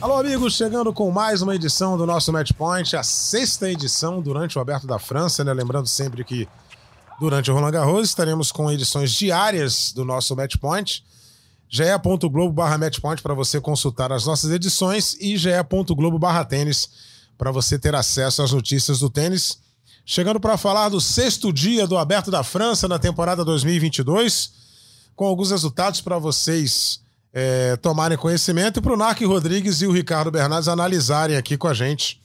Alô, amigos, chegando com mais uma edição do nosso Match Point, a sexta edição durante o Aberto da França, né? Lembrando sempre que durante o Roland Garros estaremos com edições diárias do nosso Match Point. ge.globo barra matchpoint para você consultar as nossas edições e ge.globo barra tênis para você ter acesso às notícias do tênis. Chegando para falar do sexto dia do Aberto da França na temporada 2022, com alguns resultados para vocês é, tomarem conhecimento e para o Narc Rodrigues e o Ricardo Bernardes analisarem aqui com a gente.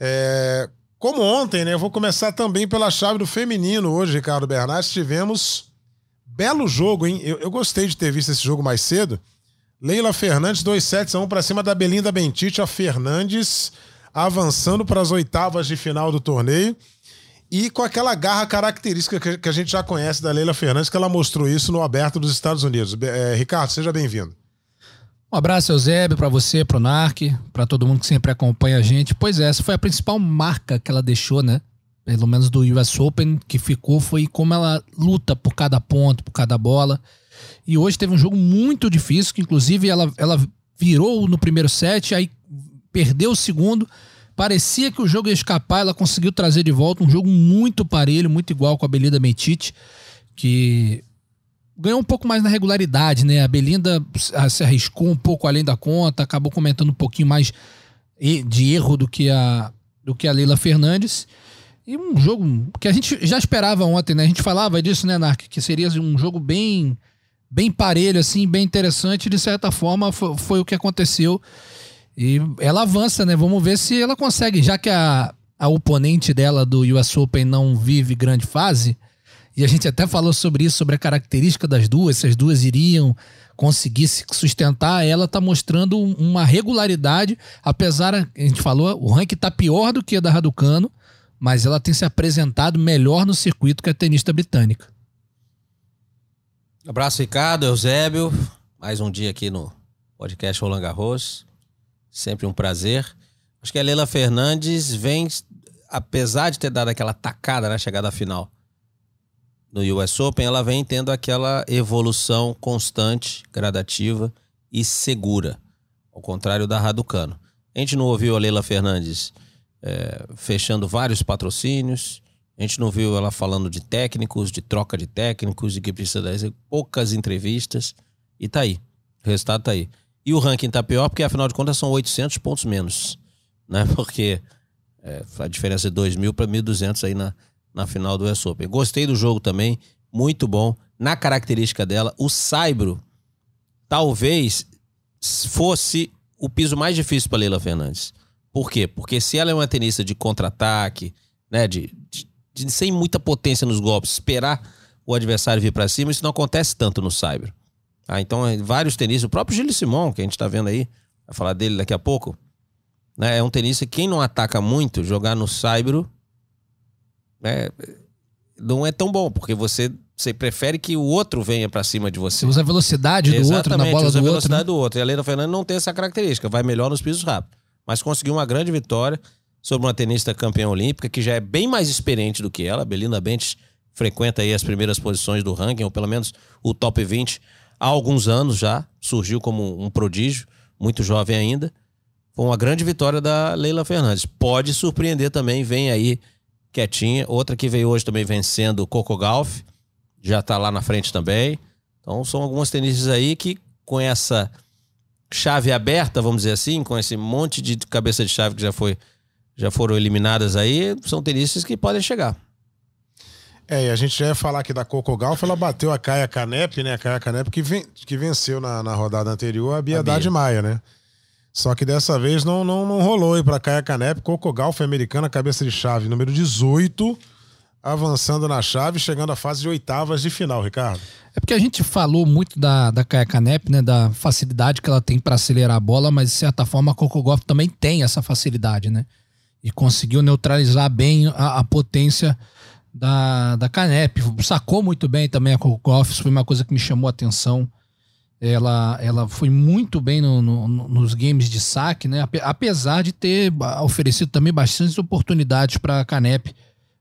É, como ontem, né? Eu vou começar também pela chave do feminino hoje, Ricardo Bernardes. Tivemos belo jogo, hein? Eu, eu gostei de ter visto esse jogo mais cedo. Leila Fernandes, 2 sets a 1 para cima da Belinda Bentite, a Fernandes avançando para as oitavas de final do torneio. E com aquela garra característica que a gente já conhece da Leila Fernandes, que ela mostrou isso no aberto dos Estados Unidos. É, Ricardo, seja bem-vindo. Um abraço, Eusébio, para você, pro Narc, para todo mundo que sempre acompanha a gente. Pois é, essa foi a principal marca que ela deixou, né? Pelo menos do US Open, que ficou, foi como ela luta por cada ponto, por cada bola. E hoje teve um jogo muito difícil, que inclusive ela, ela virou no primeiro set, aí perdeu o segundo. Parecia que o jogo ia escapar, ela conseguiu trazer de volta um jogo muito parelho, muito igual com a Belinda Metite, que ganhou um pouco mais na regularidade, né? A Belinda se arriscou um pouco além da conta, acabou comentando um pouquinho mais de erro do que a, do que a Leila Fernandes. E um jogo que a gente já esperava ontem, né? A gente falava disso, né, Narc? Que seria um jogo bem, bem parelho, assim, bem interessante. De certa forma, foi, foi o que aconteceu. E ela avança, né? Vamos ver se ela consegue, já que a, a oponente dela do US Open não vive grande fase e a gente até falou sobre isso, sobre a característica das duas, se as duas iriam conseguir se sustentar. Ela está mostrando uma regularidade, apesar, a gente falou, o ranking está pior do que a da Raducano, mas ela tem se apresentado melhor no circuito que a tenista britânica. Abraço, Ricardo, Eusébio. Mais um dia aqui no podcast Roland Garros. Sempre um prazer. Acho que a Leila Fernandes vem, apesar de ter dado aquela tacada na chegada final, no US Open, ela vem tendo aquela evolução constante, gradativa e segura, ao contrário da Raducano. A gente não ouviu a Leila Fernandes é, fechando vários patrocínios, a gente não viu ela falando de técnicos, de troca de técnicos, de que precisa dar poucas entrevistas, e tá aí. O resultado tá aí. E o ranking tá pior porque, afinal de contas, são 800 pontos menos, né? Porque é, a diferença é 2 mil para 1.200 aí na, na final do US Open. Gostei do jogo também, muito bom. Na característica dela, o Saibro talvez fosse o piso mais difícil para Leila Fernandes. Por quê? Porque se ela é uma tenista de contra-ataque, né, de, de, de, sem muita potência nos golpes, esperar o adversário vir para cima, isso não acontece tanto no Saibro. Ah, então, vários tenistas, o próprio Gilles Simon, que a gente está vendo aí, vai falar dele daqui a pouco, né, é um tenista que quem não ataca muito, jogar no Saibro né, não é tão bom, porque você, você prefere que o outro venha para cima de você. Você usa a velocidade do Exatamente, outro na bola usa do a velocidade outro. Né? do outro. E a Helena Fernandes não tem essa característica, vai melhor nos pisos rápidos. Mas conseguiu uma grande vitória sobre uma tenista campeã olímpica que já é bem mais experiente do que ela. Belinda Bentes frequenta aí as primeiras posições do ranking, ou pelo menos o top 20 há alguns anos já. Surgiu como um prodígio, muito jovem ainda. Foi uma grande vitória da Leila Fernandes. Pode surpreender também, vem aí quietinha. Outra que veio hoje também vencendo o Coco Golf, já tá lá na frente também. Então são algumas tenistas aí que com essa chave aberta, vamos dizer assim, com esse monte de cabeça de chave que já foi já foram eliminadas aí, são tenistas que podem chegar. É, e a gente já ia falar aqui da Coco Golf, ela bateu a Caia Canep, né? A Caia Canep que, ven que venceu na, na rodada anterior a Biedade Maia, né? Só que dessa vez não, não, não rolou aí pra Caia Canep. Coco Golf americana, cabeça de chave número 18. avançando na chave, chegando à fase de oitavas de final, Ricardo. É porque a gente falou muito da, da Kaya Canep, né? Da facilidade que ela tem para acelerar a bola, mas de certa forma a Coco Golf também tem essa facilidade, né? E conseguiu neutralizar bem a, a potência da, da Canep. Sacou muito bem também a Coco Golf, isso foi uma coisa que me chamou a atenção. Ela, ela foi muito bem no, no, nos games de saque, né? Apesar de ter oferecido também bastantes oportunidades para a Canep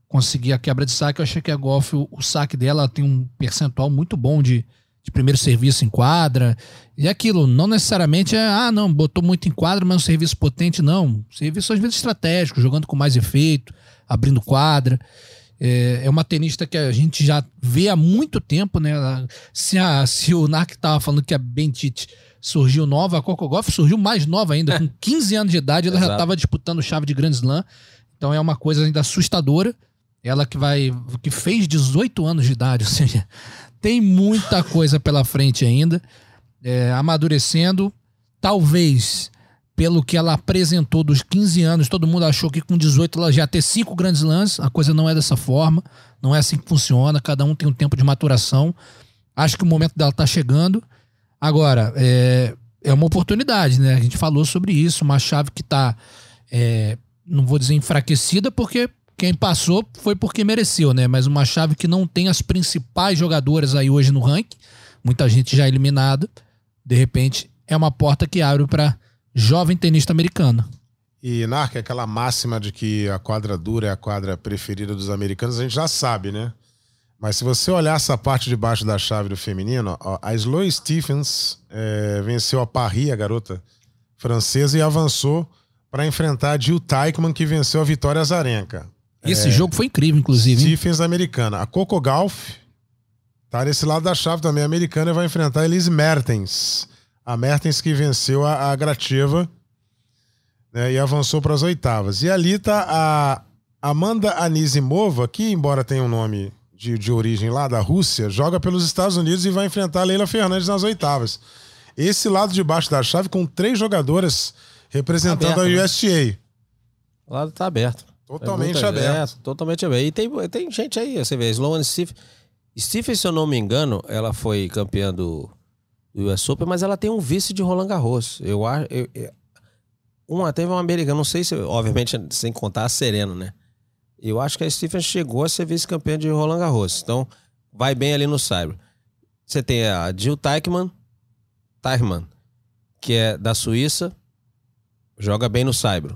conseguir a quebra de saque. Eu achei que a Golf, o, o saque dela tem um percentual muito bom de, de primeiro serviço em quadra. E aquilo, não necessariamente é, ah, não, botou muito em quadra, mas um serviço potente, não. Serviço às vezes estratégico, jogando com mais efeito, abrindo quadra. É, é uma tenista que a gente já vê há muito tempo, né? Se, a, se o Nark estava falando que a Bentite surgiu nova, a Coco Golf surgiu mais nova ainda. Com 15 anos de idade, ela Exato. já estava disputando chave de Grand Slam. Então é uma coisa ainda assustadora. Ela que vai. que fez 18 anos de idade, ou seja, tem muita coisa pela frente ainda. É, amadurecendo. Talvez pelo que ela apresentou dos 15 anos, todo mundo achou que com 18 ela já ia ter cinco grandes lances. A coisa não é dessa forma, não é assim que funciona. Cada um tem um tempo de maturação. Acho que o momento dela está chegando. Agora, é, é uma oportunidade, né? A gente falou sobre isso, uma chave que está, é, não vou dizer enfraquecida, porque quem passou foi porque mereceu, né? Mas uma chave que não tem as principais jogadoras aí hoje no ranking, muita gente já eliminada. De repente, é uma porta que abre para jovem tenista americano. E, Narc, aquela máxima de que a quadra dura é a quadra preferida dos americanos, a gente já sabe, né? Mas se você olhar essa parte de baixo da chave do feminino, ó, a Sloane Stephens é, venceu a Paris, a garota francesa, e avançou para enfrentar a Jill Teichmann, que venceu a Vitória Azarenka. Esse é, jogo foi incrível, inclusive. Stephens americana. A Coco Golf tá nesse lado da chave também americana e vai enfrentar a Elise Mertens a Mertens que venceu a, a Grativa né, e avançou para as oitavas. E ali tá a Amanda Anisimova, que, embora tenha um nome de, de origem lá da Rússia, joga pelos Estados Unidos e vai enfrentar a Leila Fernandes nas oitavas. Esse lado de baixo da chave com três jogadoras representando tá aberto, a USTA. Né? O lado tá aberto. Totalmente é aberto. aberto. Totalmente aberto. E tem, tem gente aí, você vê, Sloane Steve. Steve, se eu não me engano, ela foi campeã do US Open, mas ela tem um vice de Roland Garros. Eu acho. Uma, teve uma americana, não sei se, obviamente, sem contar a Sereno, né? Eu acho que a Stephen chegou a ser vice-campeã de Roland Garros. Então, vai bem ali no Cyber. Você tem a Jill Teichmann, Teichmann, que é da Suíça, joga bem no Cyber.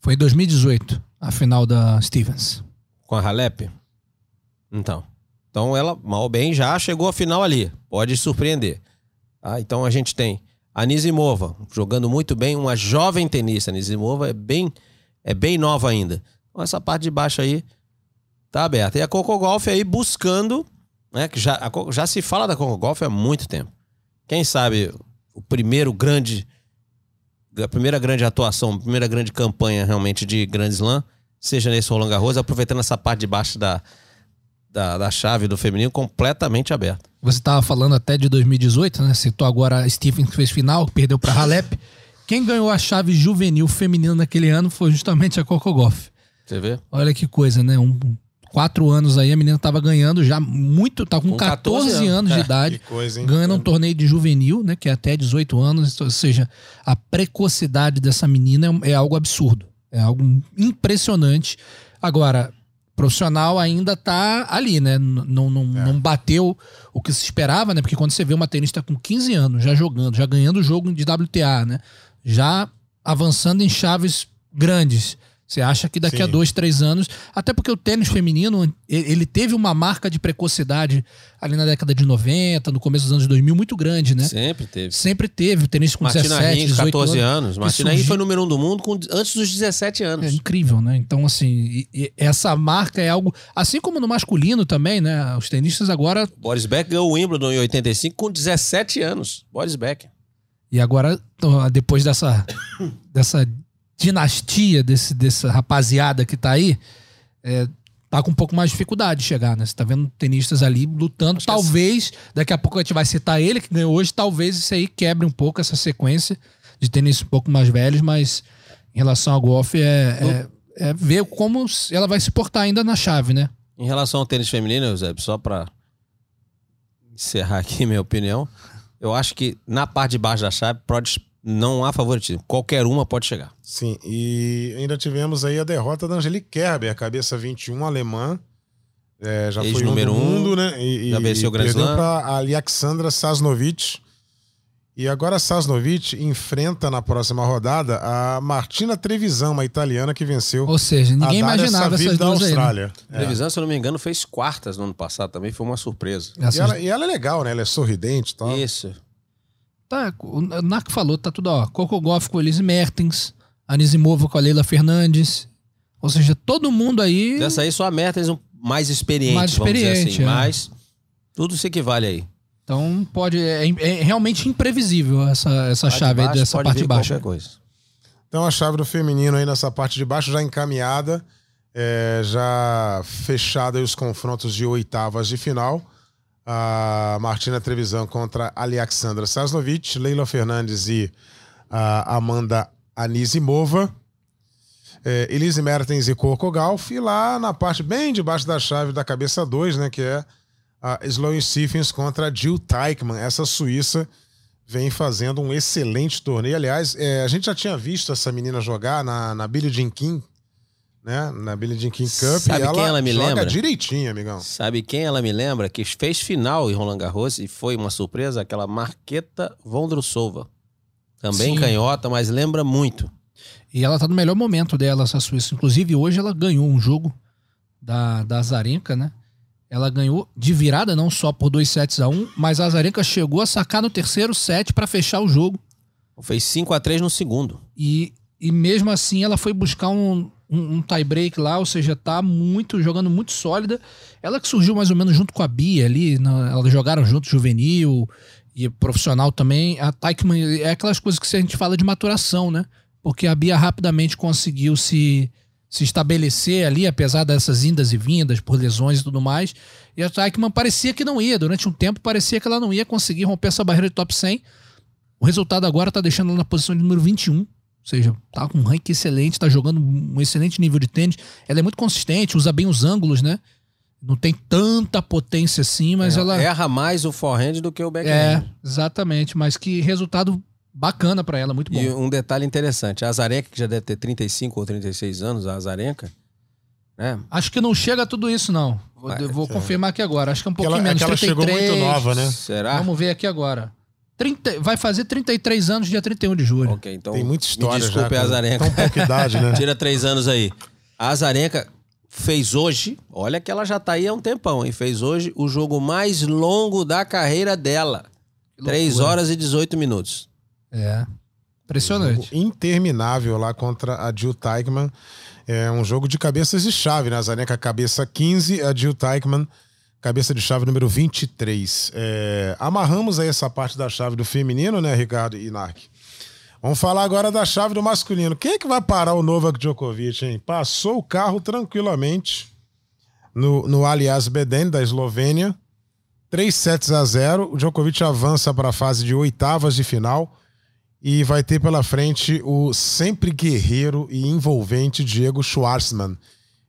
Foi em 2018, a final da Stevens. Com a Halep? Então. Então ela, mal bem, já chegou à final ali. Pode surpreender. Ah, então a gente tem a jogando muito bem, uma jovem tenista. A é bem, é bem nova ainda. Então essa parte de baixo aí tá aberta. E a Coco Golf aí buscando, né? Que já, a, já se fala da Coco Golf há muito tempo. Quem sabe o primeiro grande, a primeira grande atuação, a primeira grande campanha realmente de Grand Slam seja nesse Roland Garros, aproveitando essa parte de baixo da, da, da chave do feminino completamente aberta. Você estava falando até de 2018, né? Citou agora a Stephen que fez final, perdeu para Halep. Quem ganhou a chave juvenil feminina naquele ano foi justamente a Coco Goff. Você vê? Olha que coisa, né? Um, quatro anos aí, a menina tava ganhando já muito, tá com, com 14, 14 anos, de é, idade, coisa, ganhando um torneio de juvenil, né, que é até 18 anos, ou seja, a precocidade dessa menina é, é algo absurdo, é algo impressionante. Agora, profissional ainda tá ali, né? Não, não, é. não bateu o que se esperava, né? Porque quando você vê uma tenista com 15 anos já jogando, já ganhando o jogo de WTA, né? Já avançando em chaves grandes você acha que daqui Sim. a dois, três anos. Até porque o tênis feminino, ele teve uma marca de precocidade ali na década de 90, no começo dos anos 2000, muito grande, né? Sempre teve. Sempre teve. O tênis com Martina 17, Rins, 14 anos. anos. Martina Rins foi número um do mundo com, antes dos 17 anos. É incrível, né? Então, assim, e, e essa marca é algo. Assim como no masculino também, né? Os tenistas agora. Boris Beck ganhou o Wimbledon em 85 com 17 anos. Boris Beck. E agora, depois dessa, dessa dinastia desse, dessa rapaziada que tá aí, é, tá com um pouco mais de dificuldade de chegar, né? Você tá vendo tenistas ali lutando. Acho talvez, daqui a pouco a gente vai citar ele, que ganhou hoje, talvez isso aí quebre um pouco essa sequência de tênis um pouco mais velhos, mas em relação ao golfe é, é, é, ver como ela vai se portar ainda na chave, né? Em relação ao tênis feminino, Eusébio, só pra encerrar aqui minha opinião, eu acho que na parte de baixo da chave pode, não há favoritismo. Qualquer uma pode chegar. Sim, e ainda tivemos aí a derrota da Angelique Kerber, cabeça 21 alemã. É, já foi um Ex-número do um, mundo, né? E, já venceu o e Grand Slam. para a Alexandra Sasnovic. E agora a Sasnovic enfrenta na próxima rodada a Martina Trevisan, uma italiana que venceu Ou seja, ninguém imaginava Saville essas da duas aí. né? Austrália. A Trevisan, se eu não me engano, fez quartas no ano passado também, foi uma surpresa. E, ela, e ela é legal, né? Ela é sorridente e tal. Isso. Tá, o Narco falou, tá tudo, ó. Coco Goff com a Elise Mertens, Anisimova com a Leila Fernandes. Ou seja, todo mundo aí. Dessa aí, só a Mertens mais experiente, Mais vamos dizer experiente, assim. é. Mas tudo se equivale aí. Então pode. É, é realmente imprevisível essa, essa Parte de chave aí baixo, dessa pode parte vir de baixo. qualquer coisa. Então a chave do feminino aí nessa parte de baixo já encaminhada, é, já fechada aí os confrontos de oitavas de final. A Martina Trevisan contra Alexandra Sasnovic, Leila Fernandes e a Amanda Anisimova. É, Elise Mertens e Coco Gauff. E lá na parte bem debaixo da chave da cabeça 2, né, que é a Sloane Stephens contra a Jill Teichmann, essa suíça vem fazendo um excelente torneio. Aliás, é, a gente já tinha visto essa menina jogar na, na Billie Jean King, né? Na Billie Jean King Cup. Sabe ela quem ela me joga lembra? direitinho, amigão. Sabe quem ela me lembra? Que fez final em Roland Garros e foi uma surpresa? Aquela Marqueta Vondrousova. Também Sim. canhota, mas lembra muito. E ela tá no melhor momento dela, essa Suíça. Inclusive, hoje ela ganhou um jogo da, da Azarenka, né? Ela ganhou de virada, não só por dois sets a um, mas a Azarenka chegou a sacar no terceiro set pra fechar o jogo. Fez 5 a 3 no segundo. E, e mesmo assim ela foi buscar um, um, um tie break lá, ou seja, tá muito jogando muito sólida. Ela que surgiu mais ou menos junto com a Bia ali, na, elas jogaram junto juvenil e profissional também. A Teichmann é aquelas coisas que a gente fala de maturação, né? Porque a Bia rapidamente conseguiu se, se estabelecer ali, apesar dessas indas e vindas por lesões e tudo mais. E a Teichmann parecia que não ia, durante um tempo parecia que ela não ia conseguir romper essa barreira de top 100. O resultado agora tá deixando ela na posição de número 21. Ou seja, tá com um ranking excelente, tá jogando um excelente nível de tênis. Ela é muito consistente, usa bem os ângulos, né? Não tem tanta potência assim, mas É, ela. Erra mais o forehand do que o É, backhand. exatamente. Mas que resultado bacana pra ela, muito bom. E um detalhe interessante, a Azarenka, que já deve ter 35 ou 36 anos, a Azarenka, né? Acho que não chega a tudo isso, não. Vou, eu vou é. confirmar aqui agora. Acho que é um pouquinho ela, é menos. que ela chegou 33. muito nova, né? Será? Vamos ver aqui agora. 30, vai fazer 33 anos dia 31 de julho. Ok, então Tem muita história me desculpe, já. a com Azarenka. Tão pouca idade, né? Tira três anos aí. A Azarenka fez hoje, olha que ela já tá aí há um tempão, hein? Fez hoje o jogo mais longo da carreira dela. Que 3 loucura. horas e 18 minutos. É. Impressionante. interminável lá contra a Jill Teichmann. É um jogo de cabeças de chave, né? A Zaneca cabeça 15, a Jill Teichmann cabeça de chave número 23. É, amarramos aí essa parte da chave do feminino, né, Ricardo e Nark? Vamos falar agora da chave do masculino. Quem é que vai parar o Novak Djokovic, hein? Passou o carro tranquilamente no, no Aliás Beden, da Eslovênia. 3 sets a 0. O Djokovic avança para a fase de oitavas de final e vai ter pela frente o sempre guerreiro e envolvente Diego Schwartzman,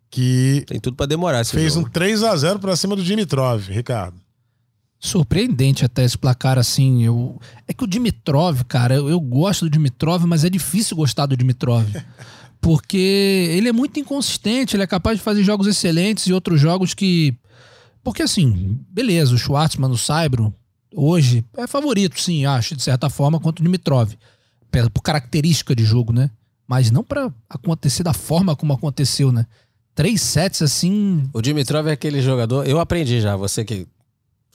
que Tem tudo pra demorar esse fez um jogo. 3 a 0 para cima do Dimitrov, Ricardo. Surpreendente até esse placar assim. Eu... É que o Dimitrov, cara, eu, eu gosto do Dimitrov, mas é difícil gostar do Dimitrov. Porque ele é muito inconsistente, ele é capaz de fazer jogos excelentes e outros jogos que. Porque assim, beleza, o Schwartzman no Saibro, hoje, é favorito, sim, acho, de certa forma, quanto o Dimitrov. Pela- Por característica de jogo, né? Mas não pra acontecer da forma como aconteceu, né? Três sets assim. O Dimitrov é aquele jogador. Eu aprendi já, você que.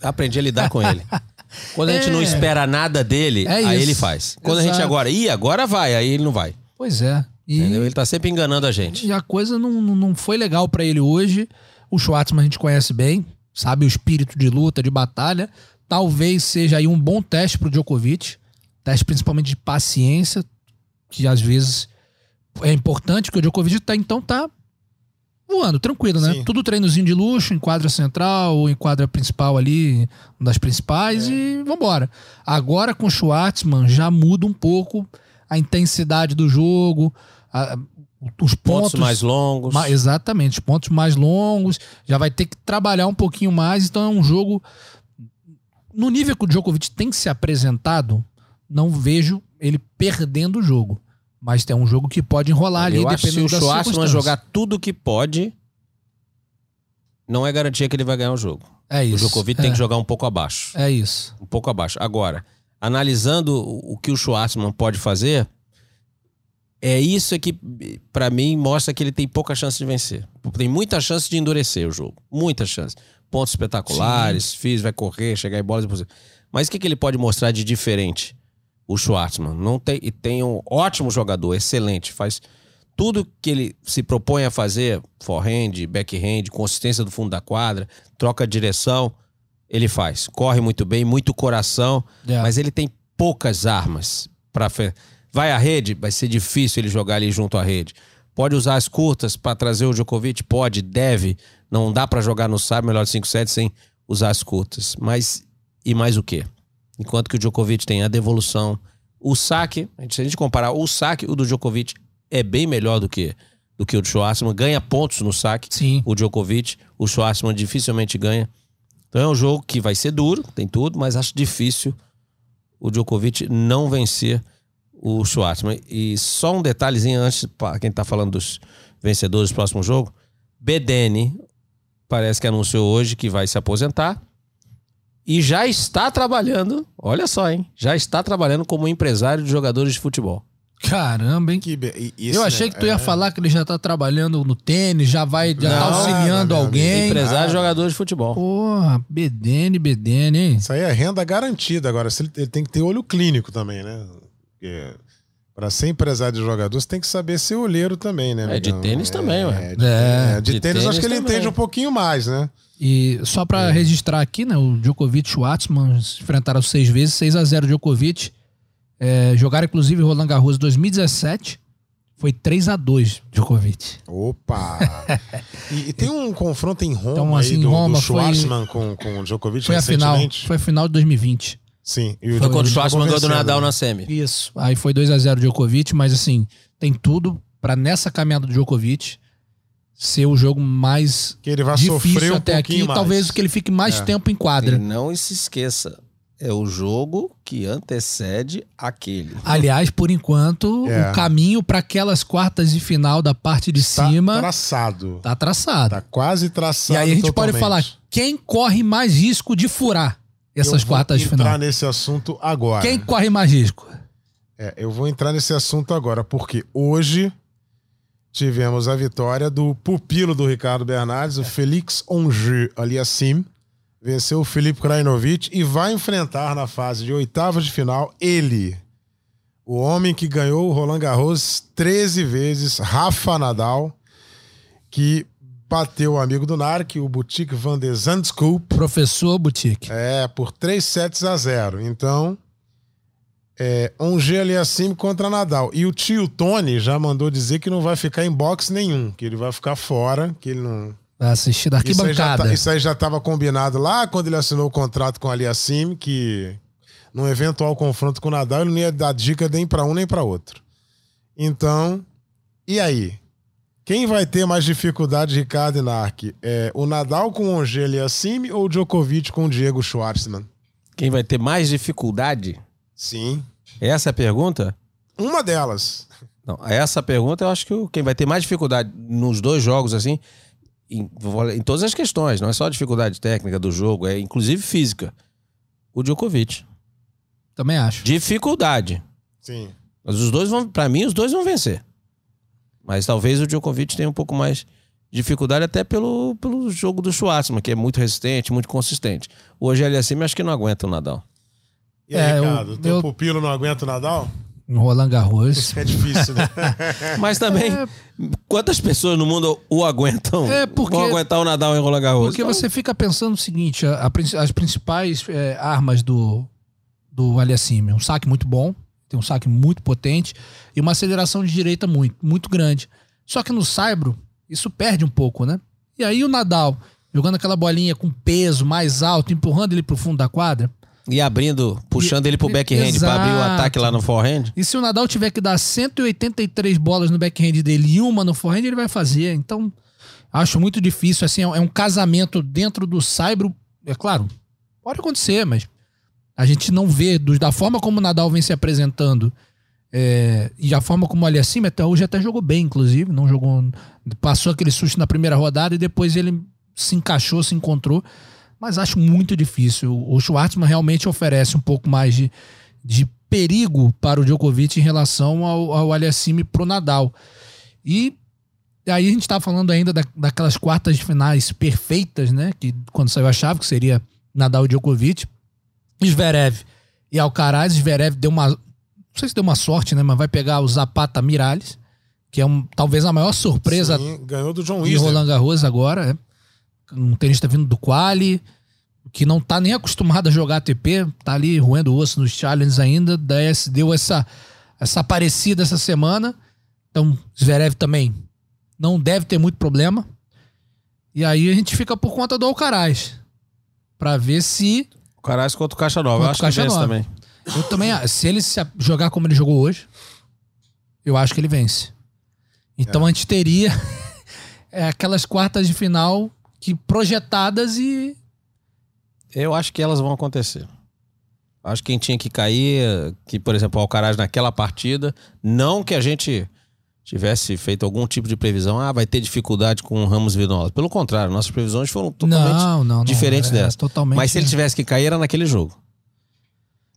Aprendi a lidar com ele. Quando a gente É. não espera nada dele, É aí ele faz. Quando a gente Exato. agora, ih, agora vai, aí ele não vai. Pois é. E... Entendeu? Ele tá sempre enganando a gente. E a coisa não, não foi legal pra ele hoje. O Schwartzman a gente conhece bem, sabe o espírito de luta, de batalha. Talvez seja aí um bom teste pro Djokovic. Teste principalmente de paciência, que às vezes é importante, porque o Djokovic tá, então tá voando, tranquilo, né? Sim. Tudo treinozinho de luxo, em quadra central, ou em quadra principal ali, uma das principais, e vambora. Agora com o Schwartzman já muda um pouco a intensidade do jogo. a- os Pontos, pontos, mais longos. Ma- exatamente, os pontos mais longos, já vai ter que trabalhar um pouquinho mais, então é um jogo no nível que o Djokovic tem se apresentado, não vejo ele perdendo o jogo, mas é um jogo que pode enrolar ali Eu acho que se dependendo o Schwartzman jogar tudo que pode, não é garantia que ele vai ganhar o jogo. é O isso. Djokovic é, tem que jogar um pouco abaixo. É isso. Um pouco abaixo. Agora, analisando o o que o Schwartzman pode fazer, é isso que, pra mim, mostra que ele tem pouca chance de vencer. Tem muita chance de endurecer o jogo. Muita chance. Pontos espetaculares, fiz, vai correr, chegar em bolas. Mas o que, que ele pode mostrar de diferente? O Schwartzman. Não tem, e tem um ótimo jogador, excelente. Faz tudo que ele se propõe a fazer, forehand, backhand, consistência do fundo da quadra, troca de direção, ele faz. Corre muito bem, muito coração, É. mas ele tem poucas armas para Vai à rede, vai ser difícil ele jogar ali junto à rede. Pode usar as curtas para trazer o Djokovic? Pode, deve. Não dá para jogar no sábado melhor de 5 sets sem usar as curtas. Mas e mais o quê? Enquanto que o Djokovic tem a devolução, o saque, se a gente comparar o saque, o do Djokovic é bem melhor do que do que o do Schwartzman, ganha pontos no saque. Sim. O Djokovic, o Schwartzman dificilmente ganha. Então é um jogo que vai ser duro, tem tudo, mas acho difícil o Djokovic não vencer o Schwartzman. E só um detalhezinho antes, para quem tá falando dos vencedores do próximo jogo, Bedene parece que anunciou hoje que vai se aposentar e já está trabalhando, olha só, hein? Já está trabalhando como empresário de jogadores de futebol. Caramba, hein? Que be- esse, Eu achei né, que tu ia é- falar que ele já tá trabalhando no tênis, já vai, já tá Não, auxiliando não, não, alguém. empresário de nada. jogadores de futebol. Porra, BDN, BDN, hein? Isso aí é renda garantida. Agora, se ele, ele tem que ter olho clínico também, né? Porque para ser empresário de jogador, você tem que saber ser olheiro também, né? É, de amigão? tênis também, ué. É, de, É, é, de de tênis, acho tênis que ele também. entende um pouquinho mais, né? E só pra registrar aqui, né? O Djokovic e o Schwartzman se enfrentaram seis vezes, 6 a 0 Djokovic. É, jogaram inclusive Roland Garros 2017. Foi 3 a 2 Djokovic. Opa! e, e tem um confronto em Roma, Então, aí assim, do, Roma do foi- Schwartzman com, com o Djokovic Foi a final, recentemente. foi a final de 2020. Sim. E o Foi Quando o Schwartzman acabou ganhou do Nadal né? na semi. Isso. Aí foi 2 a 0 Djokovic, mas assim, tem tudo pra nessa caminhada do Djokovic ser o jogo mais Que ele vai sofrer difícil um até aqui, mais. talvez que ele fique mais É. tempo em E quadra. não se esqueça, é o jogo que antecede aquele. Aliás, por enquanto, É. o caminho pra aquelas quartas de final da parte de Tá cima traçado. tá traçado. Tá quase traçado e aí a gente totalmente. pode falar quem corre mais risco de furar essas Eu vou quartas de entrar final. nesse assunto agora. Quem corre mais risco? É, eu vou entrar nesse assunto agora, porque hoje tivemos a vitória do pupilo do Ricardo Bernardes, o Felix Onge Aliassim. Venceu o Felipe Krajinovic e vai enfrentar na fase de oitavas de final ele, o homem que ganhou o Roland Garros 13 vezes, Rafa Nadal, que bateu o amigo do Narc, o Boutique Van de Zandskoop, Professor Boutique. é, por 3 sets a 0. Então, é, um G ali acima contra Nadal. E o tio Tony já mandou dizer que não vai ficar em boxe nenhum, que ele vai ficar fora, que ele não. Vai assistir da Isso aí, já arquibancada. tá- isso aí já estava combinado lá quando ele assinou o contrato com o Aliassim, que num eventual confronto com o Nadal ele não ia dar dica nem para um nem para outro. Então, e aí? Quem vai ter mais dificuldade, Ricardo e Narc? É, o Nadal com o Onge Aliassim ou o Djokovic com o Diego Schwartzman? Quem vai ter mais dificuldade? Sim. Essa é a pergunta? Uma delas. Não, essa pergunta eu acho que o- quem vai ter mais dificuldade nos dois jogos, assim, em, em todas as questões, não é só a dificuldade técnica do jogo, é inclusive física. O Djokovic. Também acho. Dificuldade. Sim. Mas os dois vão, pra mim, os dois vão vencer. Mas talvez o Djokovic tenha um pouco mais de dificuldade até pelo, pelo jogo do Schwartzman, que é muito resistente, muito consistente. Hoje ele assim, acho que não aguenta o Nadal. E aí, É, eu- Ricardo? Teu eu- pupilo não aguenta o Nadal? No Roland Garros. É difícil, né? Mas também, quantas pessoas no mundo o aguentam? É, porque- Vão aguentar o Nadal em Roland Garros? Porque você fica pensando o seguinte: a- a as principais é, armas do, do Aliassime, um saque muito bom, tem um saque muito potente e uma aceleração de direita muito, muito grande. Só que no Saibro, isso perde um pouco, né? E aí o Nadal, jogando aquela bolinha com peso mais alto, empurrando ele pro fundo da quadra, E abrindo, puxando ele pro backhand pra abrir o ataque lá no forehand. E se o Nadal tiver que dar 183 bolas no backhand dele e uma no forehand, ele vai fazer. Então, acho muito difícil. Assim, é um casamento dentro do Saibro. É claro, pode acontecer, mas a gente não vê da forma como o Nadal vem se apresentando é, e a forma como ali acima, até hoje até jogou bem, inclusive. Não jogou. Passou aquele susto na primeira rodada e depois ele se encaixou, se encontrou. Mas acho muito difícil. O Schwartzman realmente oferece um pouco mais de, de perigo para o Djokovic em relação ao, ao Aliassime pro Nadal. E aí a gente tá falando ainda da- daquelas quartas de finais perfeitas, né? Que quando saiu a chave, que seria Nadal e Djokovic. Zverev e Alcaraz. Zverev deu uma. Não sei se deu uma sorte, né? Mas vai pegar o Zapata Miralles, que é um, talvez a maior surpresa Sim, ganhou do John e Isner. Roland Garros agora, é. Um tenista vindo do quali, que não tá nem acostumado a jogar ATP, tá ali roendo o osso nos challenges ainda, daí deu essa, essa aparecida essa semana. Então, Zverev também não deve ter muito problema. E aí a gente fica por conta do Alcaraz. Pra ver se. O Caras contra o Caixa Nova. Eu acho Caixa que vence Nova. também. Eu também. Se ele se jogar como ele jogou hoje, eu acho que ele vence. Então a gente teria é, aquelas quartas de final que projetadas e. Eu acho que elas vão acontecer. Acho que quem tinha que cair, que, por exemplo, o Alcaraz naquela partida, não que a gente tivesse feito algum tipo de previsão, ah, vai ter dificuldade com o Ramos Vinola. Pelo contrário, nossas previsões foram totalmente não, não, não. diferentes é, dessa. Totalmente. Mas se ele tivesse que cair, era naquele jogo.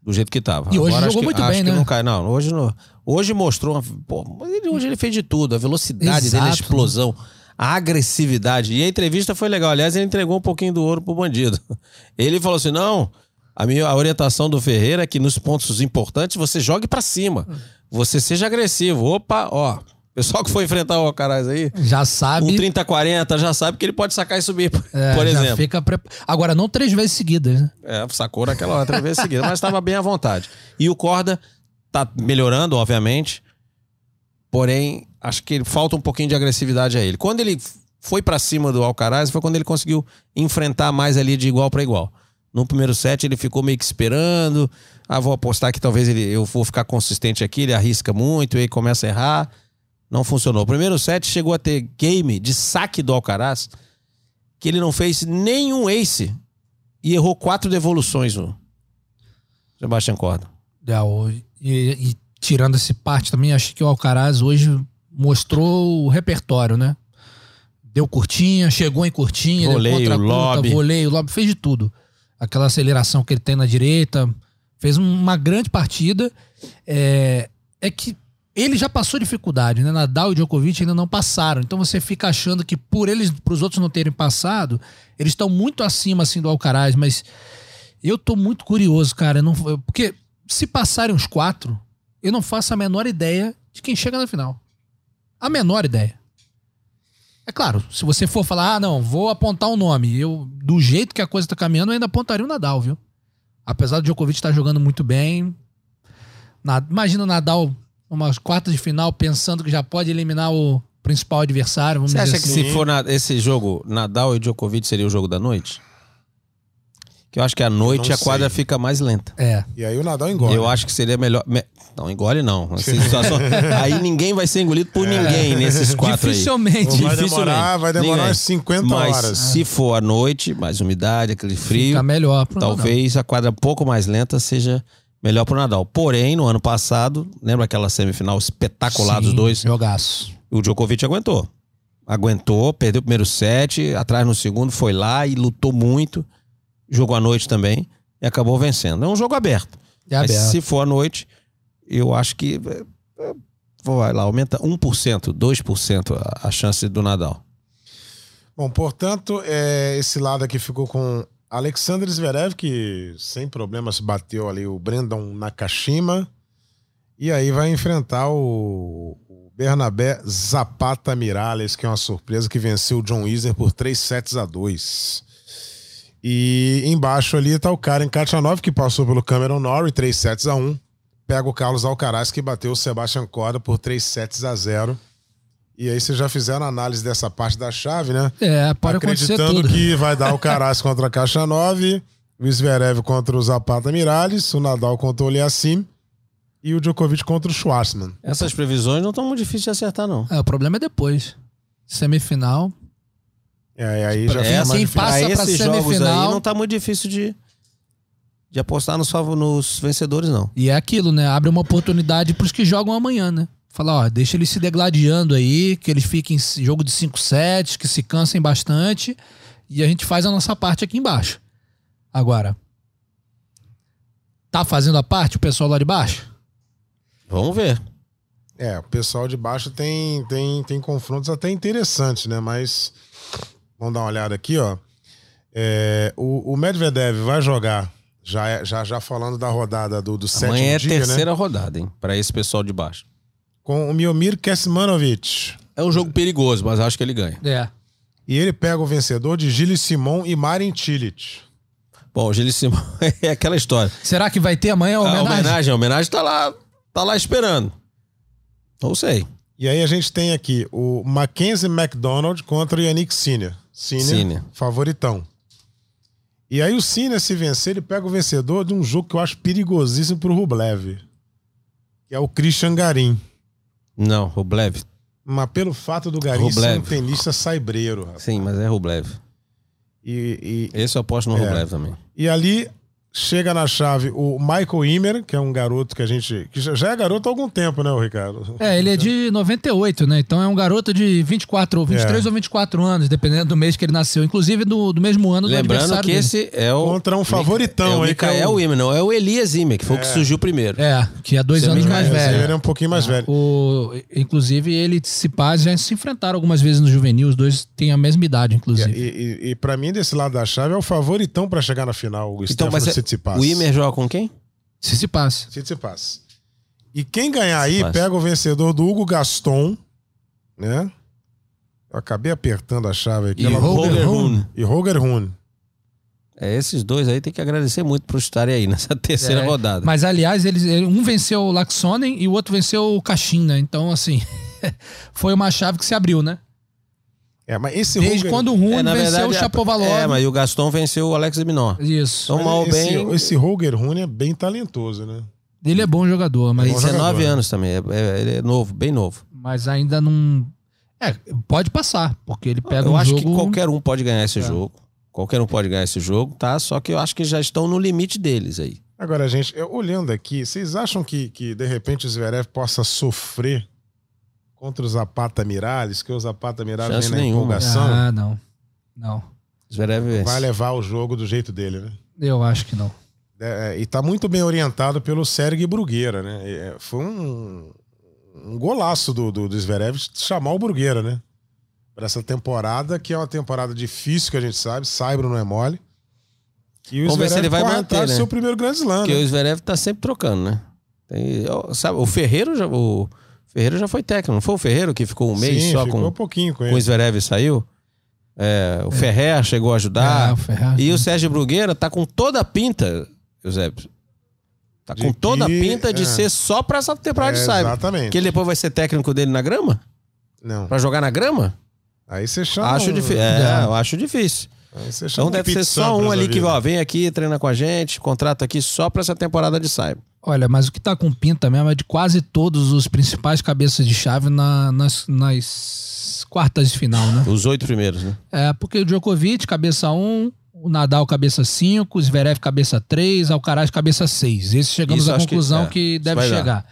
Do jeito que tava. E hoje Agora, jogou acho que, muito acho bem, que né? Não, cai, não, hoje não. Hoje mostrou. Pô, hoje ele fez de tudo. A velocidade dele, a Exato. explosão, a agressividade. E a entrevista foi legal. Aliás, ele entregou um pouquinho do ouro pro bandido. Ele falou assim: não. A minha a orientação do Ferreira é que nos pontos importantes você jogue pra cima. Você seja agressivo. Opa, ó. Pessoal que foi enfrentar o Alcaraz aí, Já sabe. um 30-40 já sabe que ele pode sacar e subir, é, por exemplo. fica prep- Agora, não três vezes seguidas, né? É, sacou naquela outra vez seguida, mas estava bem à vontade. E o Corda tá melhorando, obviamente. Porém, acho que falta um pouquinho de agressividade a ele. Quando ele foi pra cima do Alcaraz, foi quando ele conseguiu enfrentar mais ali de igual para igual. No primeiro set ele ficou meio que esperando. Ah, vou apostar que talvez ele, eu vou ficar consistente aqui, ele arrisca muito e aí começa a errar. Não funcionou. O primeiro set chegou a ter game de saque do Alcaraz que ele não fez nenhum ace e errou quatro devoluções no Sebastian Corda. É, e, e tirando esse parte também, acho que o Alcaraz hoje mostrou o repertório, né? Deu curtinha, chegou em curtinha, Voleio, deu lobby. voleio, lobby, fez de tudo. Aquela aceleração que ele tem na direita, fez um- uma grande partida. É, é que ele já passou dificuldade, né? Nadal e Djokovic ainda não passaram. Então você fica achando que por eles, para os outros não terem passado, eles estão muito acima assim do Alcaraz, mas eu tô muito curioso, cara. Não, porque se passarem os quatro, eu não faço a menor ideia de quem chega na final. A menor ideia. É claro, se você for falar, ah, não, vou apontar um nome. Eu, do jeito que a coisa tá caminhando, eu ainda apontaria o Nadal, viu? Apesar do Djokovic estar jogando muito bem. Na- imagina o Nadal umas quartas de final pensando que já pode eliminar o principal adversário. Você acha que assim. se for na- esse jogo, Nadal e Djokovic seria o jogo da noite? Eu acho que à noite a quadra sei. fica mais lenta. É. E aí o Nadal engole. Eu acho que seria melhor. me- Não, engole não. Situação- aí ninguém vai ser engolido por ninguém nesses quatro aí. Dificilmente. Vai Dificilmente. demorar, vai demorar Ninguém. umas 50 Mas horas. se for à noite, mais umidade, aquele frio, Fica melhor pro Nadal. talvez a quadra um pouco mais lenta seja melhor pro Nadal. Porém, no ano passado, lembra aquela semifinal espetacular dos Sim, dois? Jogaço. O Djokovic aguentou. Aguentou, perdeu o primeiro set, atrás no segundo, foi lá e lutou muito. Jogou à noite também e acabou vencendo. É um jogo aberto. É Mas aberto. se for à noite, eu acho que é, é, vai lá, aumenta 1%, 2% a, a chance do Nadal. Bom, portanto, é, esse lado aqui ficou com Alexander Zverev, que sem problemas bateu ali o Brendan Nakashima. E aí vai enfrentar o, o Bernabé Zapata Miralles, que é uma surpresa, que venceu o John Isner por 3 sets a 2. E embaixo ali tá o Karen Kachanov, que passou pelo Cameron Norrie, 3 sets a 1. Pega o Carlos Alcaraz, que bateu o Sebastian Corda por 3 sets a 0. E aí vocês já fizeram a análise dessa parte da chave, né? É, pode Acreditando tudo. que vai dar o Caraz contra a Caixa 9, o Zverev contra o Zapata Miralles, o Nadal contra o Aliassim e o Djokovic contra o Schwartzman. Essas previsões não estão muito difíceis de acertar, não. É, o problema é depois. Semifinal. É, e aí já É, fica mais quem difícil. passa pra pra esses jogos semifinal- aí não tá muito difícil de, de apostar nos, favor- nos vencedores, não. E é aquilo, né? Abre uma oportunidade pros que jogam amanhã, né? Fala, ó, deixa eles se degladiando aí, que eles fiquem em jogo de 5 sets, que se cansem bastante. E a gente faz a nossa parte aqui embaixo. Agora, tá fazendo a parte o pessoal lá de baixo? Vamos ver. É, o pessoal de baixo tem, tem, tem confrontos até interessantes, né? Mas vamos dar uma olhada aqui, ó. É, o, o Medvedev vai jogar, já, é- já, já falando da rodada do, do sétimo Amanhã é a dia, terceira né? rodada, hein? Pra esse pessoal de baixo. Com o Miomir Kesmanovic. É um jogo perigoso, mas acho que ele ganha. É. E ele pega o vencedor de Gilles Simon e Marin Cilic. Bom, o Gilles Simão é aquela história. Será que vai ter amanhã a A homenagem? homenagem, a homenagem tá lá, tá lá esperando. Não sei. E aí a gente tem aqui o Mackenzie McDonald contra o Yannick Sinner. Sinner, favoritão. E aí o Sinner, se vencer, ele pega o vencedor de um jogo que eu acho perigosíssimo pro Rublev. Que é o Christian Garim. Não, Rublev. Mas pelo fato do Garim ser um Rublev. tenista saibreiro. rapaz. Sim, mas é Rublev. E, e, Esse eu aposto no É. Rublev também. e ali chega na chave o Michael Imer, que é um garoto que a gente... que já- é garoto há algum tempo, né, o Ricardo? É, ele é de 98, né? Então é um garoto de 24 ou 23 É. ou 24 anos, dependendo do mês que ele nasceu. Inclusive do, do mesmo ano do Lembrando aniversário que dele. esse é o. Contra um favoritão é o que é o- Imer, não é o Elias Imer, que foi o que surgiu primeiro. É, que é dois Você anos não mais velho. Ele é um pouquinho mais velho. O, inclusive, ele e Cipaz já se enfrentaram algumas vezes no juvenil. Os dois têm a mesma idade, E, inclusive. e, e pra mim, desse lado da chave, é o favoritão pra chegar na final, o Então, Stefano é- Tsitsipas. o Imer joga com quem? Cipaz. Tsitsipas. E quem ganhar aí, Tsitsipas. pega o vencedor do Hugo Gaston, né? Eu acabei apertando a chave aqui. E ela- Holger Rune. E Roger Rune. É, esses dois aí tem que agradecer muito por estarem aí nessa terceira É, rodada. Mas, aliás, eles, ele- um venceu o Laxonen e o outro venceu o Caixin, né? Então, assim, foi uma chave que se abriu, né? É, mas esse Desde quando o Rune É, na venceu verdade, o Chapovalov. É, mas o Gaston venceu o Alex Minor. Isso. Então, mal esse, bem. esse Roger Rune é bem talentoso, né? Ele é bom jogador, mas, Tem bom 19 jogador. anos também. É, é- ele é novo, bem novo. mas ainda não. É, pode passar, porque ele pega eu um acho jogo. que qualquer um pode ganhar esse É. jogo. Qualquer um pode ganhar esse jogo, tá? Só que eu acho que já estão no limite deles aí. Agora, gente, eu- olhando aqui, vocês acham que, que de repente o Zverev possa sofrer contra o Zapata Miralles? Que o Zapata Miralles Chance vem na nenhuma. empolgação? Ah, não. Não. Zverev. Vai levar o jogo do jeito dele, né? Eu acho que não. É, e tá muito bem orientado pelo Sergei Brugueira, né? É, foi um, um golaço do, do, do Zverev chamar o Brugueira, né? Pra essa temporada, que é uma temporada difícil, que a gente sabe. Saibro não é mole. E o Vamos ver se ele vai manter, né? seu primeiro grande slam, Porque né? o Zverev tá sempre trocando, né? Tem- sabe, o Ferreiro já, o Ferreiro já foi técnico, não foi o Ferreiro que ficou um mês Sim, só ficou com, um pouquinho com com o. Zverev e saiu? É, o Ferrer chegou a Ah, ajudar. o Ferraz, e né? o Sérgio Brugueira tá com toda a pinta, Eusébio. Tá De com toda a que- pinta de é. ser só pra essa temporada É, de Cyber. exatamente. Que ele depois vai ser técnico dele na grama? Não. Pra jogar na grama? Aí você chama. acho um- difícil. É. É, eu acho difícil. Então deve ser só um ali que ó, vem aqui, treina com a gente, contrato aqui só pra essa temporada de Cyber. Olha, mas o que tá com pinta mesmo é de quase todos os principais cabeças de chave na- nas, nas quartas de final, né? Os oito primeiros, né? É, porque o Djokovic, cabeça 1, o Nadal, cabeça 5, o Zverev, cabeça 3, Alcaraz, cabeça 6. Esse chegamos Isso à acho que- conclusão é, que, deve vai dar. chegar.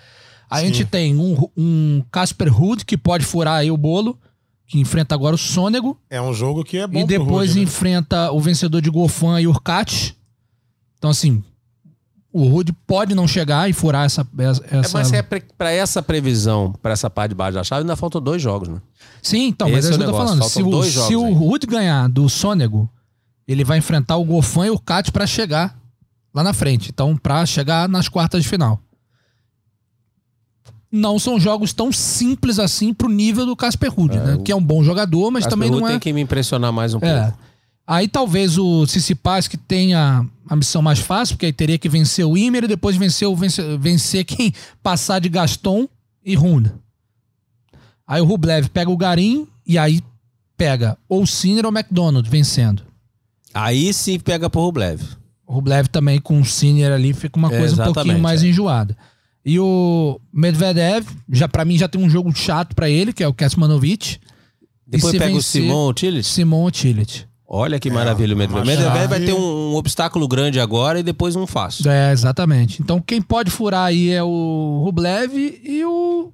A Sim. gente tem um, um Casper Ruud, que pode furar aí o bolo, que enfrenta agora o Sônego, É um jogo que é bom e depois Rude, né? enfrenta o vencedor de Gofan e Urcat. Então, assim, o Ruud pode não chegar e furar essa. essa É, mas é pra essa previsão, pra essa parte de baixo da chave, ainda faltam dois jogos, né? Sim, então, mas Esse é é isso o que eu tô falando. Se o, se o. Ruud ganhar do Sônego, ele vai enfrentar o Gofan e o Cat pra chegar lá na frente. Então, pra chegar nas quartas de final. Não são jogos tão simples assim pro nível do Casper Ruud, né? Que é um bom jogador, mas também não é. tem que me impressionar mais um É. pouco. Aí talvez o Tsitsipas que tenha a missão mais fácil, porque aí teria que vencer o Imer e depois vencer, o vencer, vencer quem passar de Gaston e Runda. Aí o Rublev pega o Garim e aí pega ou o Sinner ou o McDonald vencendo. Aí sim pega pro Rublev. Rublev também com o Sinner ali fica uma É, coisa um pouquinho mais é. enjoada. E o Medvedev, já para mim já tem um jogo chato pra ele, que é o Kecmanovic. Depois pega o Simon Tillich. Simon Tillich. Olha que maravilha o Medvedev. O Medvedev vai ter um, um obstáculo grande agora e depois um fácil. É, exatamente. Então quem pode furar aí é o Rublev e o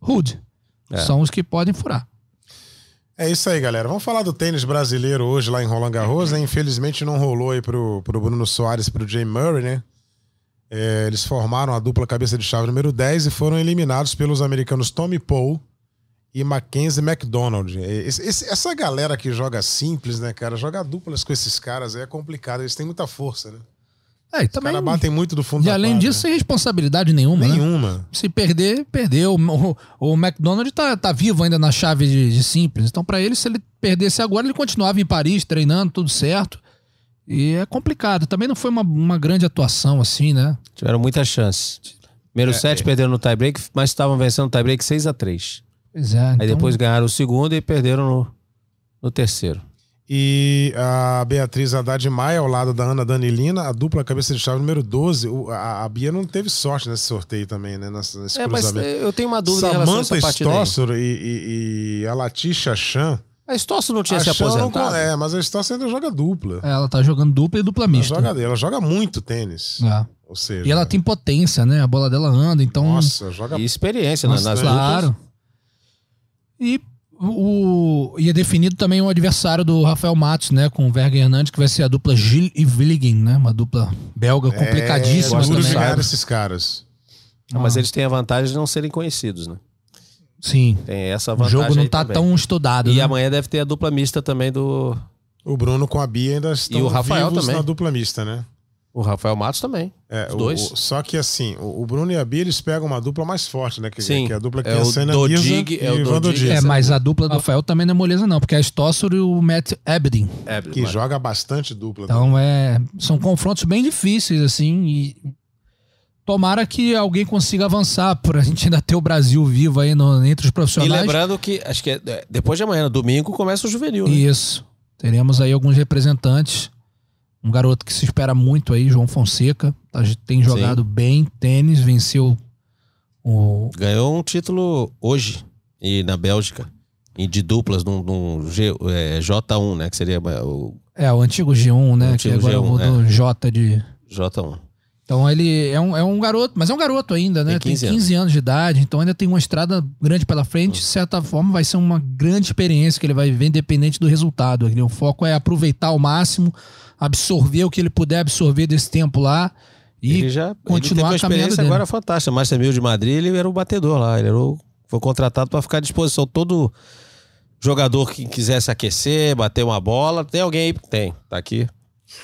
Rude. É. São os que podem furar. É isso aí, galera. Vamos falar do tênis brasileiro hoje lá em Roland Garros, né? Infelizmente não rolou aí pro, pro Bruno Soares e pro Jay Murray, né? É, eles formaram a dupla cabeça de chave número 10 e foram eliminados pelos americanos Tommy Paul e Mackenzie McDonald. Esse- esse- essa galera que joga simples, né, cara? Jogar duplas com esses caras aí é complicado. Eles têm muita força, né? É, e Os também. caras batem muito do fundo E além quadra. disso, sem responsabilidade nenhuma. né? Nenhuma. Se perder, perdeu. O, o McDonald tá, tá vivo ainda na chave de, de simples. Então, pra ele, se ele perdesse agora, ele continuava em Paris, treinando, tudo certo. E é complicado. Também não foi uma, uma grande atuação, assim, né? Tiveram muitas chances. Primeiro set perderam no tie-break, mas estavam vencendo o tie-break 6 a 3 Pois é. Aí então- depois ganharam o segundo e perderam no, no terceiro. E a Beatriz Haddad Maia ao lado da Ana Danilina, a dupla cabeça de chave número 12. O- a, a Bia não teve sorte nesse sorteio também, né? Nesse, nesse É, mas cruzamento. eu tenho uma dúvida em relação a Samantha essa partida aí. Stossor e, e, e a Latisha Chan. A Stosso não tinha A se Chan não aposentado? con- é, mas a Stossor ainda joga dupla. Ela tá jogando dupla e dupla Ela mista. joga, ela joga muito tênis. É. Ou seja, E ela tem potência, né? A bola dela anda, então. Nossa, joga E experiência na- Nossa, nas claro. duplas. E o e é definido também o adversário do Rafael Matos, né, com o Verga Hernandes, que vai ser a dupla Gil e Willigen, né, uma dupla belga complicadíssima é, duro também. ganhar esses caras. Não, Mas eles têm a vantagem de não serem conhecidos, né? Sim. Tem essa O vantagem. jogo não tá também. tão estudado. E né? amanhã deve ter a dupla mista também do. O Bruno com a Bia ainda estão o Rafael vivos também. na dupla mista, né? O Rafael Matos também. É, Os o- dois. o- só que assim, o, o Bruno e a Bia eles pegam uma dupla mais forte, né? Que, Sim. que é a dupla que É a o Senna Dodig, é e o o Ivan Dodig. É, mas a dupla do Rafael também não é moleza não, porque é a Stossor e o Matt Ebdin. É, Que joga bastante dupla. Então é, são confrontos bem difíceis assim e tomara que alguém consiga avançar pra gente ainda ter o Brasil vivo aí no- entre os E profissionais. lembrando que, acho que é, é, depois de amanhã, domingo, começa o juvenil, né? Isso. Teremos aí alguns representantes. Um garoto que se espera muito aí, João Fonseca. tá- tem jogado bem tênis, venceu o. Ganhou um título hoje, e na Bélgica, e de duplas, num, num G, é, J1, né? Que seria o É, o antigo G1, né? O que antigo agora G1, mudou J de. J1. Então ele é um, é um garoto, mas é um garoto ainda, né? Tem 15 tem 15 anos. de idade, então ainda tem uma estrada grande pela frente. De certa forma, vai ser uma grande experiência que ele vai viver, independente do resultado. O foco é aproveitar ao máximo, absorver o que ele puder absorver desse tempo lá e ele já continuar ele teve uma experiência agora fantástica. Master Mil de Madrid, ele era o batedor lá. Ele era o, foi contratado para ficar à disposição. Todo jogador que quisesse aquecer, bater uma bola, tem alguém aí? Tem, tá aqui.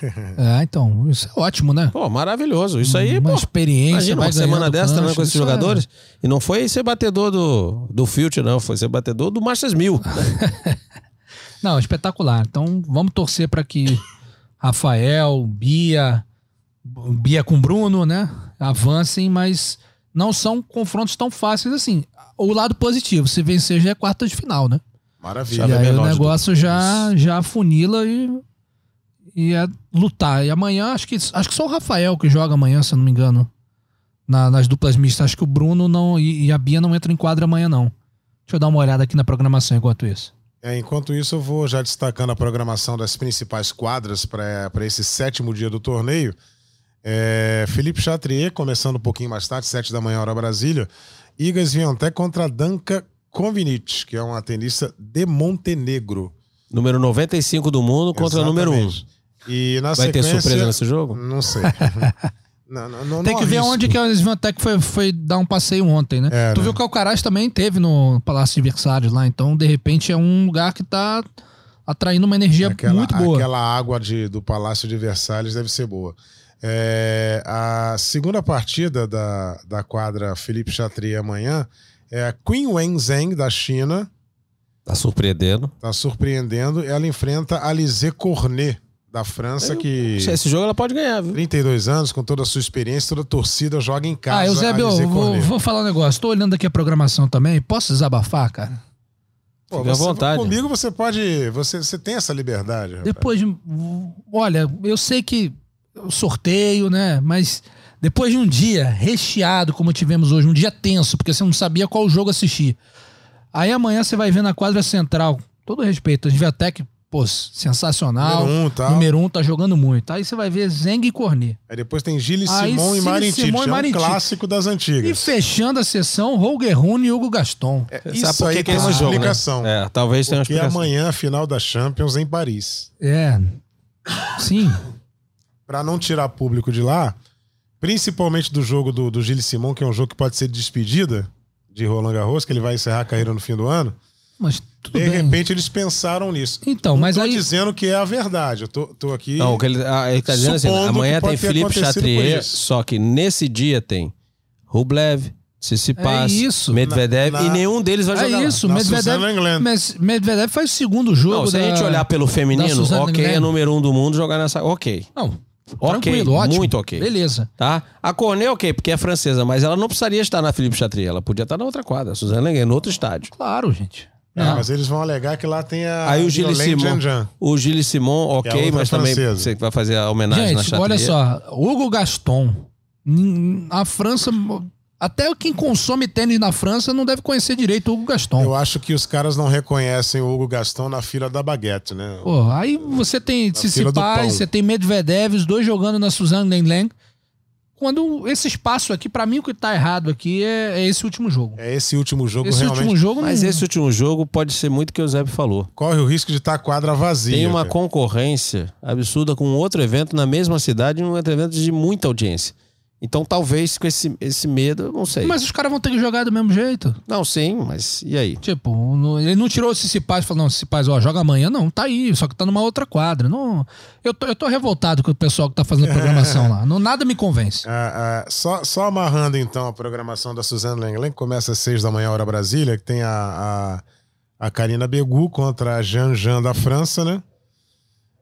É, então, isso é ótimo, né? Pô, maravilhoso. Isso aí, uma pô. experiência, Imagina uma semana dessa treinando cancha, com esses é- jogadores. E não foi ser batedor do, do Future, não. Foi ser batedor do Masters Mil. Não, espetacular. Então, vamos torcer para que Rafael, Bia, Bia com Bruno, né, avancem, mas não são confrontos tão fáceis assim. O lado positivo, se vencer já é quarta de final, né? Maravilha. E aí o negócio já já afunila e e é lutar. E amanhã acho que acho que só o Rafael que joga amanhã, se eu não me engano. na- nas duplas mistas, acho que o Bruno não e, e a Bia não entram em quadra amanhã não. Deixa eu dar uma olhada aqui na programação enquanto isso. É, enquanto isso, eu vou já destacando a programação das principais quadras para esse sétimo dia do torneio. É, Felipe Chatrier, começando um pouquinho mais tarde, sete da manhã, hora Brasília. Iga Swiatek contra Danka Konvinic, que é uma tenista de Montenegro. número 95 do mundo contra o número 1. E na Vai ter surpresa nesse jogo? Não sei. não, não, não, Tem não que ver onde que a Svantec foi, foi dar um passeio ontem, né? É, tu né? viu que o Alcaraz também teve no Palácio de Versalhes lá, então de repente é um lugar que tá atraindo uma energia Aquela, muito boa. aquela água de, do Palácio de Versalhes deve ser boa. É, a segunda partida da, da quadra Felipe Chatrier amanhã é a Qin Wenzheng, da China. Tá surpreendendo. Tá surpreendendo. Ela enfrenta a Lisée Cornet, da França, que Esse jogo ela pode ganhar, viu? 32 anos, com toda a sua experiência, toda a torcida, joga em casa. Ah, Eusébio, vou, vou falar um negócio. Tô olhando aqui a programação também. Posso desabafar, cara? Pô, Fica à você- vontade. Comigo você pode. Você, você tem essa liberdade. rapaz. Depois, de- olha, eu sei que o sorteio, né? Mas depois de um dia recheado, como tivemos hoje, um dia tenso, porque você não sabia qual jogo assistir. Aí amanhã você vai ver na quadra central, todo respeito, a gente vê até que, pô, sensacional. Número um, tal. Número um tá jogando muito. Aí você vai ver Zeng e Cornet. Aí depois tem Gilles Aí Simon e Marintic. Simon e É um clássico das E antigas. fechando a sessão, Holger Rune e Hugo Gaston. Isso Sabe por aí tem é uma jogo, né? explicação. É, talvez tenha uma Porque explicação. amanhã a final da Champions em Paris. É. Sim. Pra não tirar público de lá, principalmente do jogo do, do Gilles Simon, que é um jogo que pode ser de despedida de Roland Garros, que ele vai encerrar a carreira no fim do ano. Mas tudo De bem. repente eles pensaram nisso. Então, não mas tô aí- dizendo que é a verdade. Eu tô, tô aqui. Não, o que ele, ah, ele tá dizendo assim, amanhã tem Felipe Chatrier, só que nesse dia tem Rublev, Tsitsipas, É isso. Medvedev Na- na- e nenhum deles vai É jogar lá. isso, Na Medvedev, mas Medvedev faz o segundo jogo. Não, se a da- gente olhar pelo feminino, ok, é número um do mundo jogar nessa. Ok. Não, Ok, tranquilo, ótimo. muito ok. Beleza. Tá? A Cornet, ok, porque é francesa, mas ela não precisaria estar na Felipe Chatrier, ela podia estar na outra quadra, Suzana Lenguet, no outro estádio. Claro, gente. É, Não. mas eles vão alegar que lá tem a. Aí o Gilles Simon, o Gilles Simon, é ok, mas também francesa. você vai fazer a homenagem na Gente, Chatrier. olha só. Hugo Gaston. A França. Até quem consome tênis na França não deve conhecer direito o Hugo Gaston. Eu acho que os caras não reconhecem o Hugo Gaston na fila da baguete, né? Pô, aí você tem. Tsitsipas, você tem Medvedev, os dois jogando na Suzanne Lenglen. Quando esse espaço aqui, pra mim o que tá errado aqui é, é esse último jogo. É esse último jogo esse realmente. último jogo Mas não... esse último jogo pode ser muito que o Zé falou. Corre o risco de estar a quadra vazia. Tem uma cara. concorrência absurda com outro evento na mesma cidade, um outro evento de muita audiência. Então talvez com esse, esse medo, eu não sei. Mas os caras vão ter que jogar do mesmo jeito. Não, sim, mas e aí? Tipo, no- ele não tirou o Cicipaz e falou, não, Cicipaz, ó, joga amanhã. Não, tá aí, só que tá numa outra quadra. Não, eu, tô, eu tô revoltado com o pessoal que tá fazendo a programação lá. Não, nada me convence. Ah, ah, só, só amarrando então a programação da Suzana Lenglen, que começa às seis da manhã, hora Brasília, que tem a, a, a Karina Begu contra a Jean Jean da França, né?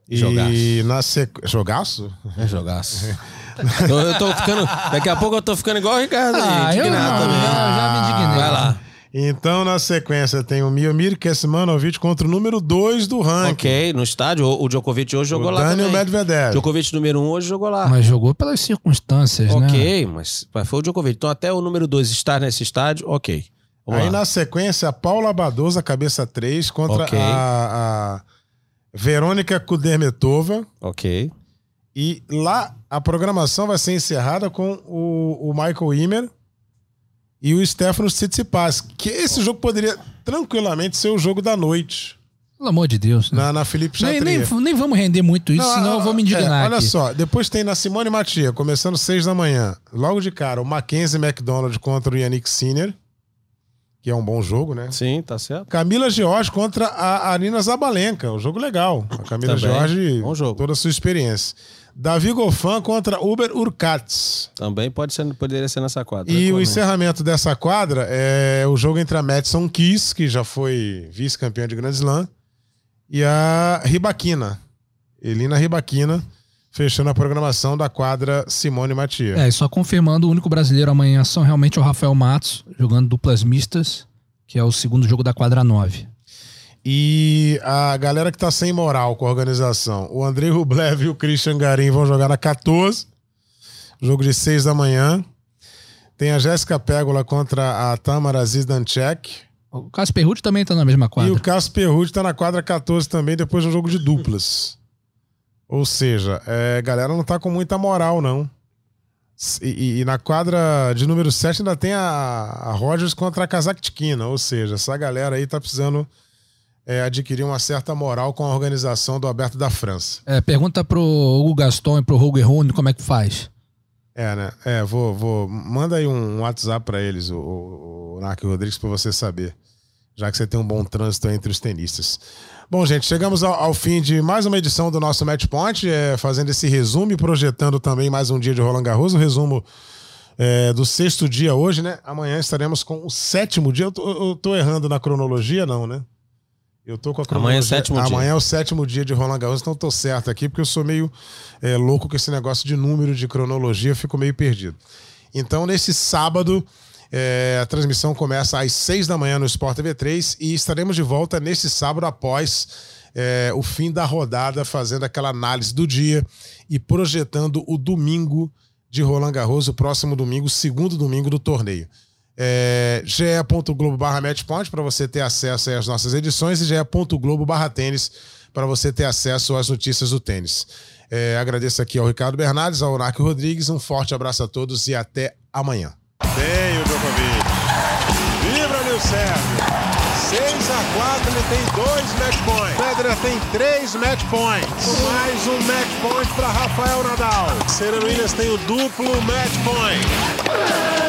E Jogaço. na sequência. Jogaço? É jogaço. eu, eu tô ficando. Daqui a pouco eu tô ficando igual o Ricardo aí, Ah, eu indignado não, também. já- já me indignei. Vai lá. Então, na sequência, tem o Miomir Kesmanovic contra o número 2 do ranking. Ok, no estádio, o, Djokovic hoje jogou o lá Daniel também. Medvedev. Djokovic número um hoje jogou lá. Mas jogou pelas circunstâncias, né? ok, mas, foi o Djokovic. Então até o número 2 estar nesse estádio, ok. Vamos Aí lá. na sequência, a Paula Badosa, cabeça 3, contra Ok. a, a Verônica Kudermetova. Ok. E lá a programação vai ser encerrada com o, o Michael Imer e o Stefano Tsitsipas. Que esse jogo poderia tranquilamente ser o jogo da noite Pelo amor de Deus. Né? na, na Felipe Nem, Chatrier. nem, nem vamos render muito isso, Não, senão eu vou me é, indignar olha aqui. só, depois tem na Simone Matia, começando seis da manhã. Logo de cara, o Mackenzie McDonald contra o Yannick Sinner, que é um bom jogo, né? Sim, tá certo. Camila George contra a Arina Zabalenka, um jogo legal. A Camila Também, George, bom jogo. toda a sua experiência. Davi Goffin contra Uber Urkats. Também pode ser, poderia ser nessa quadra. E o encerramento dessa quadra é o jogo entre a Madison Keys, que já foi vice-campeã de Grand Slam, e a Ribaquina. Elina Ribaquina, fechando a programação da quadra Simone Matia. É, e só confirmando, o único brasileiro amanhã são realmente o Rafael Matos, jogando duplas mistas, que é o segundo jogo da quadra 9. E a galera que tá sem moral com a organização, o Andrei Rublev e o Christian Garim vão jogar na 14, jogo de 6 da manhã. Tem a Jéssica Pégola contra a Tamara Zizdanchek. O Casper Ruud também tá na mesma E quadra. o Casper Ruud tá na quadra 14 também, depois de um jogo de duplas. Ou seja, é, a galera não tá com muita moral, não. E, e- e na quadra de número 7 ainda tem a, a Rogers contra a Kazakhtikina. Ou seja, essa galera aí tá precisando é, adquirir uma certa moral com a organização do Aberto da França. É, pergunta pro Hugo Gaston e pro Holger Rune como é que faz. É, né? É, vou. vou manda aí um WhatsApp pra eles, o, o, o Rodrigues, pra você saber. Já que você tem um bom trânsito entre os tenistas. Bom, gente, chegamos ao, ao fim de mais uma edição do nosso Match Point, é, fazendo esse resumo e projetando também mais um dia de Roland Garros, o resumo é, do sexto dia hoje, né? Amanhã estaremos com o sétimo dia. Eu tô, eu tô errando na cronologia, não, né? Eu tô com a cronologia. Amanhã é o sétimo dia. Amanhã é o sétimo dia de Roland Garros, então eu tô certo aqui, porque eu sou meio é, louco com esse negócio de número de cronologia, fico meio perdido. Então, nesse sábado, é, a transmissão começa às seis da manhã no Sport TV 3 e estaremos de volta nesse sábado após é, o fim da rodada, fazendo aquela análise do dia e projetando o domingo de Roland Garros, o próximo domingo, segundo domingo do torneio. É, ge.globo barra matchpoint para você ter acesso às nossas edições e ge.globo barra tênis para você ter acesso às notícias do tênis. É, agradeço aqui ao Ricardo Bernardes, ao Narco Rodrigues, um forte abraço a todos e até amanhã. Tem o Djokovic. Vibra, Nil Sérgio. 6 a 4 ele tem dois match points. Federer tem três match points. Mais um match point para Rafael Nadal. Serena Williams tem o duplo match point.